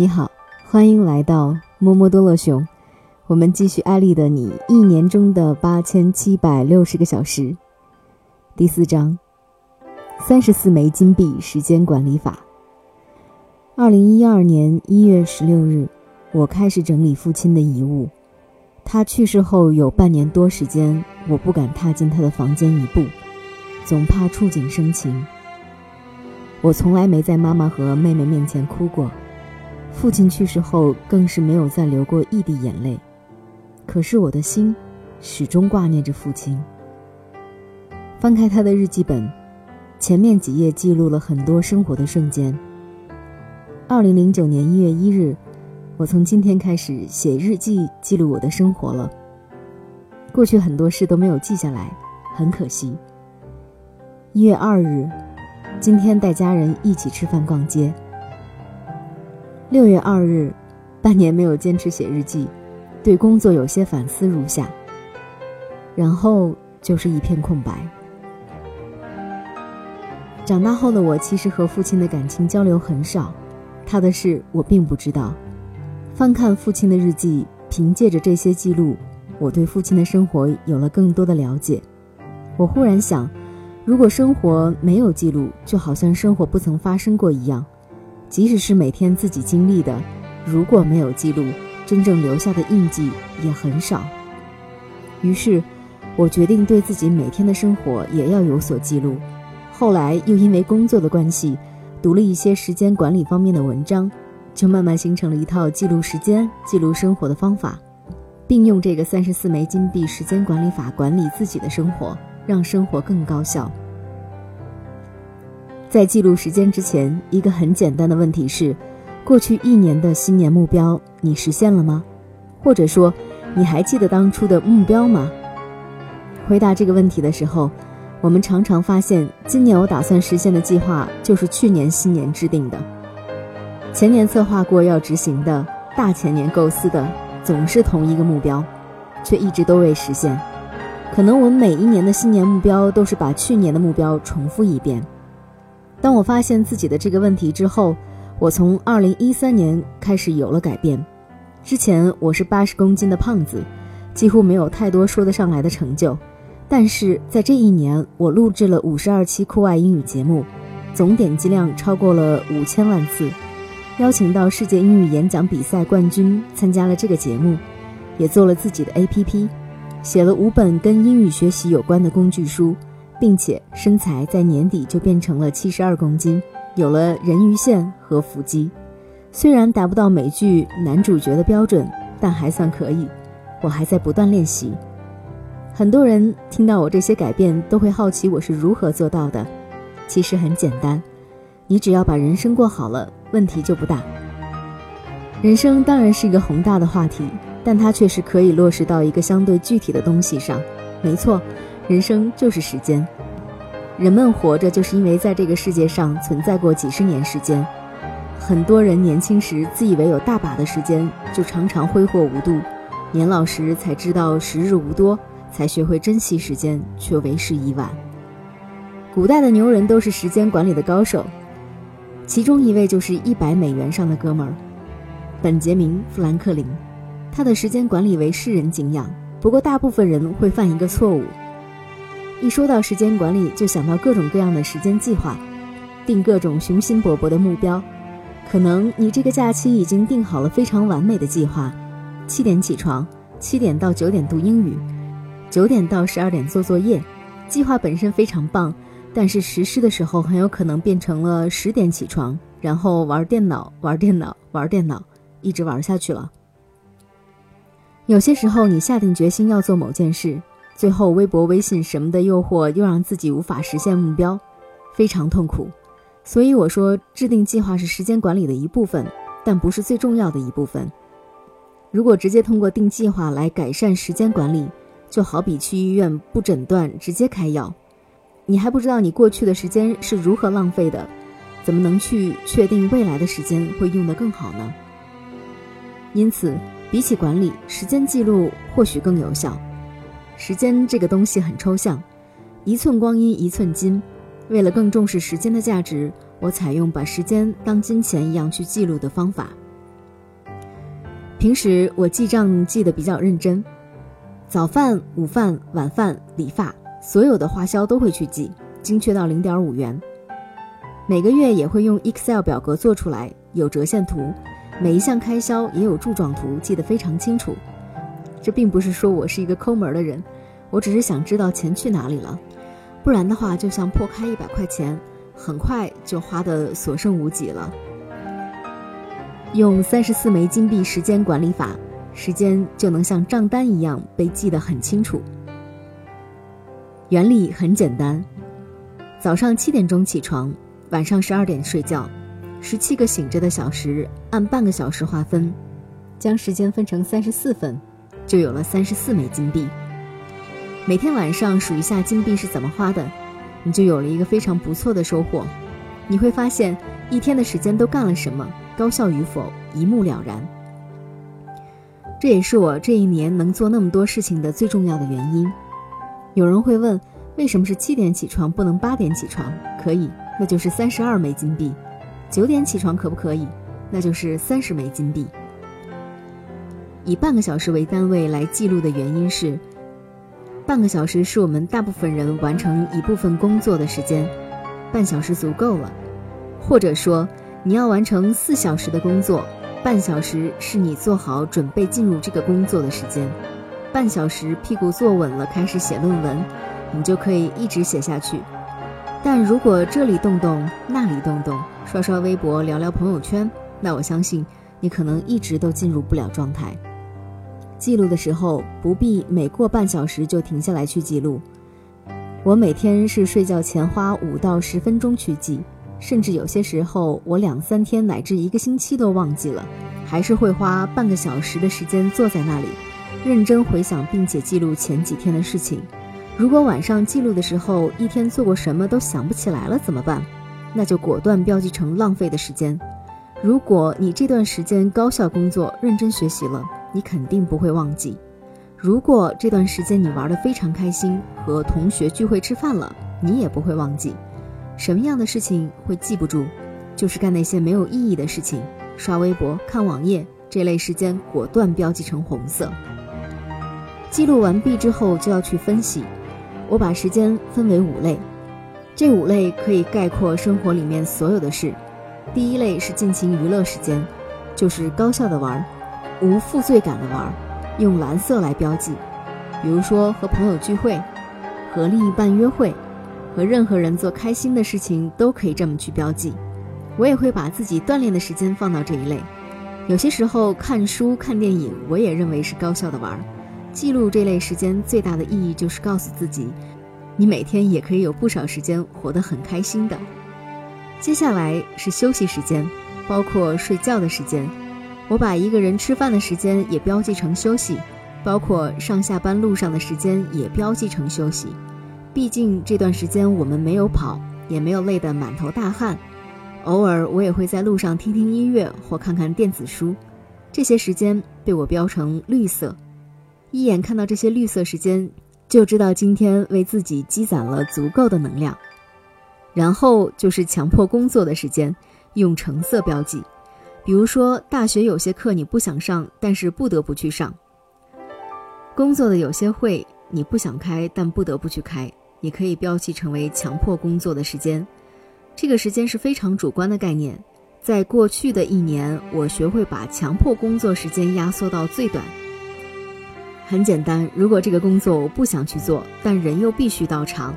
你好，欢迎来到摸摸多乐熊。我们继续艾丽的你一年中的八千七百六十个小时。第四章，三十四枚金币时间管理法。二零一二年一月十六日，我开始整理父亲的遗物。他去世后有半年多时间，我不敢踏进他的房间一步，总怕触景生情。我从来没在妈妈和妹妹面前哭过。父亲去世后，更是没有再流过一滴眼泪。可是我的心，始终挂念着父亲。翻开他的日记本，前面几页记录了很多生活的瞬间。二零零九年一月一日，我从今天开始写日记，记录我的生活了。过去很多事都没有记下来，很可惜。一月二日，今天带家人一起吃饭逛街。六月二日，半年没有坚持写日记，对工作有些反思如下。然后就是一片空白。长大后的我，其实和父亲的感情交流很少，他的事我并不知道。翻看父亲的日记，凭借着这些记录，我对父亲的生活有了更多的了解。我忽然想，如果生活没有记录，就好像生活不曾发生过一样。即使是每天自己经历的，如果没有记录，真正留下的印记也很少。于是，我决定对自己每天的生活也要有所记录。后来又因为工作的关系，读了一些时间管理方面的文章，就慢慢形成了一套记录时间、记录生活的方法，并用这个三十四枚金币时间管理法管理自己的生活，让生活更高效。在记录时间之前，一个很简单的问题是：过去一年的新年目标你实现了吗？或者说，你还记得当初的目标吗？回答这个问题的时候，我们常常发现，今年我打算实现的计划就是去年新年制定的，前年策划过要执行的，大前年构思的，总是同一个目标，却一直都未实现。可能我们每一年的新年目标都是把去年的目标重复一遍。当我发现自己的这个问题之后，我从二零一三年开始有了改变。之前我是八十公斤的胖子，几乎没有太多说得上来的成就。但是在这一年，我录制了五十二期酷爱英语节目，总点击量超过了五千万次，邀请到世界英语演讲比赛冠军参加了这个节目，也做了自己的 APP，写了五本跟英语学习有关的工具书。并且身材在年底就变成了七十二公斤，有了人鱼线和腹肌，虽然达不到美剧男主角的标准，但还算可以。我还在不断练习。很多人听到我这些改变，都会好奇我是如何做到的。其实很简单，你只要把人生过好了，问题就不大。人生当然是一个宏大的话题，但它却是可以落实到一个相对具体的东西上。没错。人生就是时间，人们活着就是因为在这个世界上存在过几十年时间。很多人年轻时自以为有大把的时间，就常常挥霍无度；年老时才知道时日无多，才学会珍惜时间，却为时已晚。古代的牛人都是时间管理的高手，其中一位就是一百美元上的哥们儿——本杰明·富兰克林。他的时间管理为世人敬仰，不过大部分人会犯一个错误。一说到时间管理，就想到各种各样的时间计划，定各种雄心勃勃的目标。可能你这个假期已经定好了非常完美的计划：七点起床，七点到九点读英语，九点到十二点做作业。计划本身非常棒，但是实施的时候很有可能变成了十点起床，然后玩电脑，玩电脑，玩电脑，一直玩下去了。有些时候，你下定决心要做某件事。最后，微博、微信什么的诱惑又让自己无法实现目标，非常痛苦。所以我说，制定计划是时间管理的一部分，但不是最重要的一部分。如果直接通过定计划来改善时间管理，就好比去医院不诊断直接开药，你还不知道你过去的时间是如何浪费的，怎么能去确定未来的时间会用得更好呢？因此，比起管理，时间记录或许更有效。时间这个东西很抽象，一寸光阴一寸金。为了更重视时间的价值，我采用把时间当金钱一样去记录的方法。平时我记账记得比较认真，早饭、午饭、晚饭、理发，所有的花销都会去记，精确到零点五元。每个月也会用 Excel 表格做出来，有折线图，每一项开销也有柱状图，记得非常清楚。这并不是说我是一个抠门的人，我只是想知道钱去哪里了，不然的话就像破开一百块钱，很快就花的所剩无几了。用三十四枚金币时间管理法，时间就能像账单一样被记得很清楚。原理很简单，早上七点钟起床。晚上十二点睡觉，十七个醒着的小时按半个小时划分，将时间分成三十四份，就有了三十四枚金币。每天晚上数一下金币是怎么花的，你就有了一个非常不错的收获。你会发现一天的时间都干了什么，高效与否一目了然。这也是我这一年能做那么多事情的最重要的原因。有人会问，为什么是七点起床不能八点起床？可以。那就是三十二枚金币，九点起床可不可以？那就是三十枚金币。以半个小时为单位来记录的原因是，半个小时是我们大部分人完成一部分工作的时间，半小时足够了。或者说，你要完成四小时的工作，半小时是你做好准备进入这个工作的时间，半小时屁股坐稳了开始写论文，你就可以一直写下去。但如果这里动动，那里动动，刷刷微博，聊聊朋友圈，那我相信你可能一直都进入不了状态。记录的时候不必每过半小时就停下来去记录。我每天是睡觉前花五到十分钟去记，甚至有些时候我两三天乃至一个星期都忘记了，还是会花半个小时的时间坐在那里，认真回想并且记录前几天的事情。如果晚上记录的时候一天做过什么都想不起来了怎么办？那就果断标记成浪费的时间。如果你这段时间高效工作、认真学习了，你肯定不会忘记。如果这段时间你玩得非常开心，和同学聚会吃饭了，你也不会忘记。什么样的事情会记不住？就是干那些没有意义的事情，刷微博、看网页这类时间，果断标记成红色。记录完毕之后就要去分析。我把时间分为五类，这五类可以概括生活里面所有的事。第一类是尽情娱乐时间，就是高效的玩，无负罪感的玩，用蓝色来标记。比如说和朋友聚会，和另一半约会，和任何人做开心的事情都可以这么去标记。我也会把自己锻炼的时间放到这一类。有些时候看书、看电影，我也认为是高效的玩。记录这类时间最大的意义就是告诉自己，你每天也可以有不少时间活得很开心的。接下来是休息时间，包括睡觉的时间。我把一个人吃饭的时间也标记成休息，包括上下班路上的时间也标记成休息。毕竟这段时间我们没有跑，也没有累得满头大汗。偶尔我也会在路上听听音乐或看看电子书，这些时间被我标成绿色。一眼看到这些绿色时间，就知道今天为自己积攒了足够的能量。然后就是强迫工作的时间，用橙色标记。比如说，大学有些课你不想上，但是不得不去上；工作的有些会你不想开，但不得不去开，你可以标记成为强迫工作的时间。这个时间是非常主观的概念。在过去的一年，我学会把强迫工作时间压缩到最短。很简单，如果这个工作我不想去做，但人又必须到场，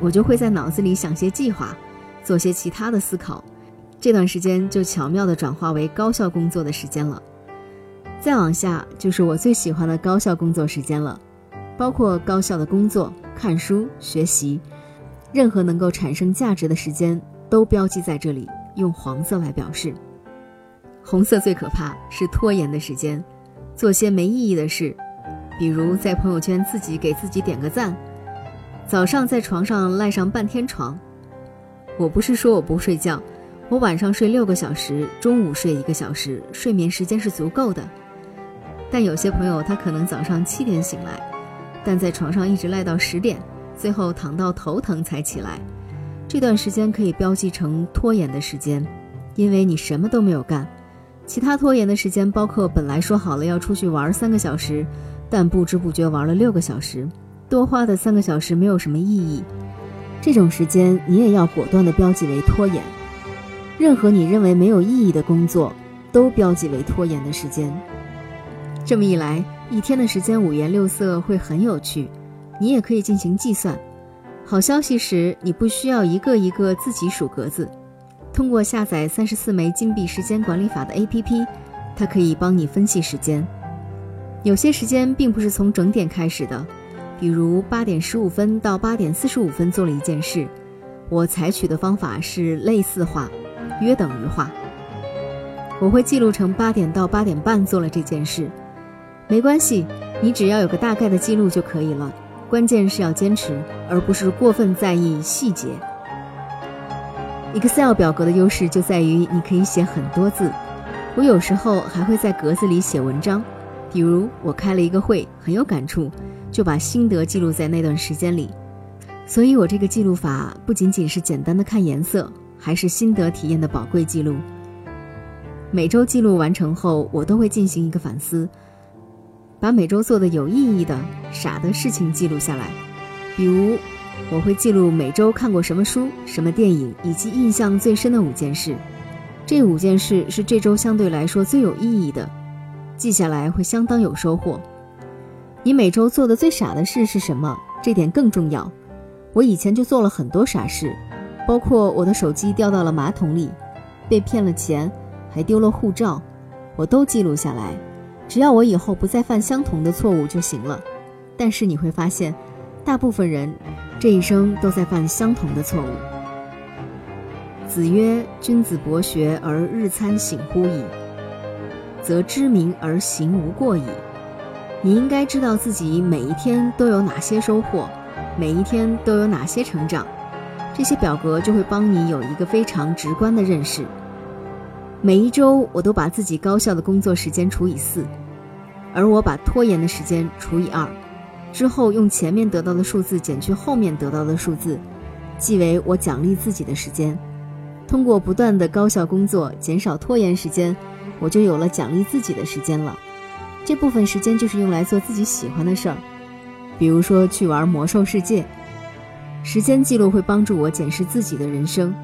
我就会在脑子里想些计划，做些其他的思考，这段时间就巧妙地转化为高效工作的时间了。再往下就是我最喜欢的高效工作时间了，包括高效的工作、看书、学习，任何能够产生价值的时间都标记在这里，用黄色来表示。红色最可怕是拖延的时间，做些没意义的事。比如在朋友圈自己给自己点个赞，早上在床上赖上半天床。我不是说我不睡觉，我晚上睡六个小时，中午睡一个小时，睡眠时间是足够的。但有些朋友他可能早上七点醒来，但在床上一直赖到十点，最后躺到头疼才起来。这段时间可以标记成拖延的时间，因为你什么都没有干。其他拖延的时间包括本来说好了要出去玩三个小时，但不知不觉玩了六个小时，多花的三个小时没有什么意义。这种时间你也要果断地标记为拖延。任何你认为没有意义的工作，都标记为拖延的时间。这么一来，一天的时间五颜六色会很有趣，你也可以进行计算。好消息是你不需要一个一个自己数格子，通过下载三十四枚金币时间管理法的 APP，它可以帮你分析时间。有些时间并不是从整点开始的，比如八点十五分到八点四十五分做了一件事，我采取的方法是类似化，约等于化。我会记录成八点到八点半做了这件事，没关系，你只要有个大概的记录就可以了。关键是要坚持，而不是过分在意细节。Excel 表格的优势就在于你可以写很多字，我有时候还会在格子里写文章，比如我开了一个会，很有感触，就把心得记录在那段时间里。所以我这个记录法不仅仅是简单的看颜色，还是心得体验的宝贵记录。每周记录完成后，我都会进行一个反思。把每周做的有意义的、傻的事情记录下来，比如，我会记录每周看过什么书、什么电影，以及印象最深的五件事。这五件事是这周相对来说最有意义的，记下来会相当有收获。你每周做的最傻的事是什么？这点更重要。我以前就做了很多傻事，包括我的手机掉到了马桶里，被骗了钱，还丢了护照，我都记录下来。只要我以后不再犯相同的错误就行了，但是你会发现，大部分人这一生都在犯相同的错误。子曰：“君子博学而日参省乎矣，则知明而行无过矣。”你应该知道自己每一天都有哪些收获，每一天都有哪些成长，这些表格就会帮你有一个非常直观的认识。每一周，我都把自己高效的工作时间除以四。而我把拖延的时间除以二，之后用前面得到的数字减去后面得到的数字，即为我奖励自己的时间。通过不断的高效工作，减少拖延时间，我就有了奖励自己的时间了。这部分时间就是用来做自己喜欢的事儿，比如说去玩魔兽世界。时间记录会帮助我检视自己的人生。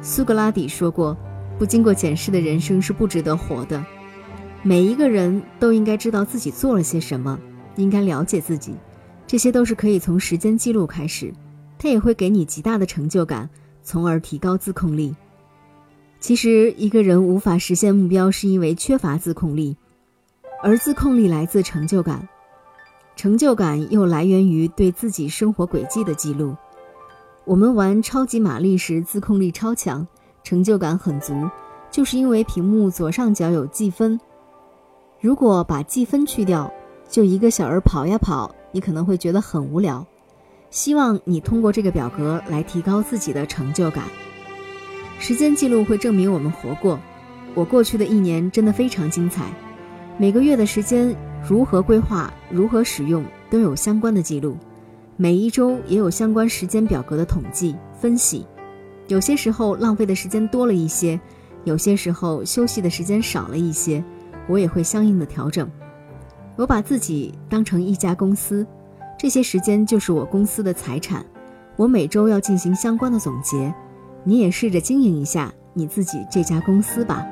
苏格拉底说过：“不经过检视的人生是不值得活的。”每一个人都应该知道自己做了些什么，应该了解自己，这些都是可以从时间记录开始，它也会给你极大的成就感，从而提高自控力。其实，一个人无法实现目标，是因为缺乏自控力，而自控力来自成就感，成就感又来源于对自己生活轨迹的记录。我们玩超级玛丽时，自控力超强，成就感很足，就是因为屏幕左上角有计分。如果把计分去掉，就一个小人跑呀跑，你可能会觉得很无聊。希望你通过这个表格来提高自己的成就感。时间记录会证明我们活过。我过去的一年真的非常精彩，每个月的时间如何规划、如何使用都有相关的记录，每一周也有相关时间表格的统计分析。有些时候浪费的时间多了一些，有些时候休息的时间少了一些。我也会相应的调整。我把自己当成一家公司，这些时间就是我公司的财产。我每周要进行相关的总结。你也试着经营一下你自己这家公司吧。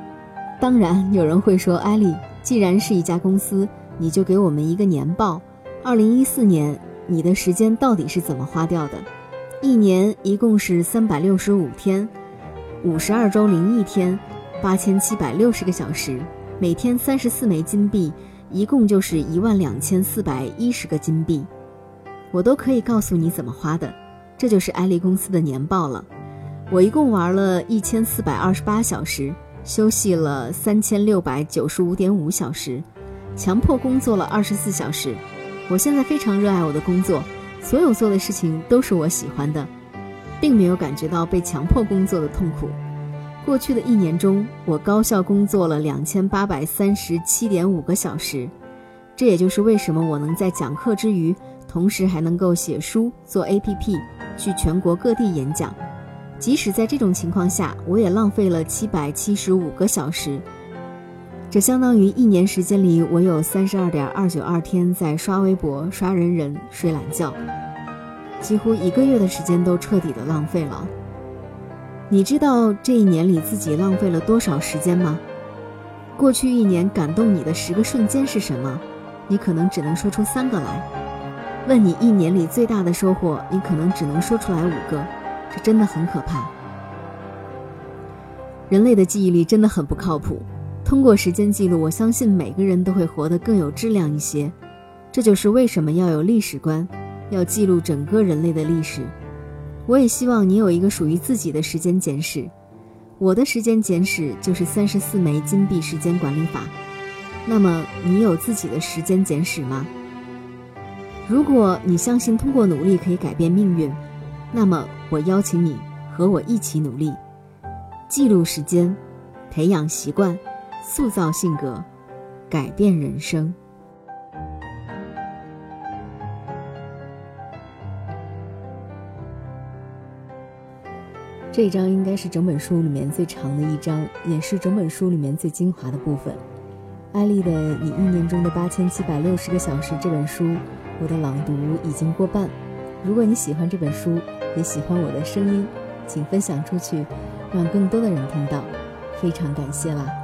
当然，有人会说，艾丽，既然是一家公司，你就给我们一个年报。二零一四年，你的时间到底是怎么花掉的？一年一共是三百六十五天，五十二周零一天，八千七百六十个小时。每天三十四枚金币，一共就是一万两千四百一十个金币，我都可以告诉你怎么花的。这就是艾丽公司的年报了。我一共玩了一千四百二十八小时，休息了三千六百九十五点五小时，强迫工作了二十四小时。我现在非常热爱我的工作，所有做的事情都是我喜欢的，并没有感觉到被强迫工作的痛苦。过去的一年中，我高效工作了两千八百三十七点五个小时，这也就是为什么我能在讲课之余，同时还能够写书、做 APP、去全国各地演讲。即使在这种情况下，我也浪费了七百七十五个小时。这相当于一年时间里，我有三十二点二九二天在刷微博、刷人人、睡懒觉，几乎一个月的时间都彻底的浪费了。你知道这一年里自己浪费了多少时间吗？过去一年感动你的十个瞬间是什么？你可能只能说出三个来。问你一年里最大的收获，你可能只能说出来五个，这真的很可怕。人类的记忆力真的很不靠谱。通过时间记录，我相信每个人都会活得更有质量一些。这就是为什么要有历史观，要记录整个人类的历史。我也希望你有一个属于自己的时间简史。我的时间简史就是三十四枚金币时间管理法。那么，你有自己的时间简史吗？如果你相信通过努力可以改变命运，那么我邀请你和我一起努力，记录时间，培养习惯。塑造性格，改变人生。这一章应该是整本书里面最长的一章，也是整本书里面最精华的部分。艾丽的《你意念中的八千七百六十个小时》这本书，我的朗读已经过半。如果你喜欢这本书，也喜欢我的声音，请分享出去，让更多的人听到。非常感谢啦！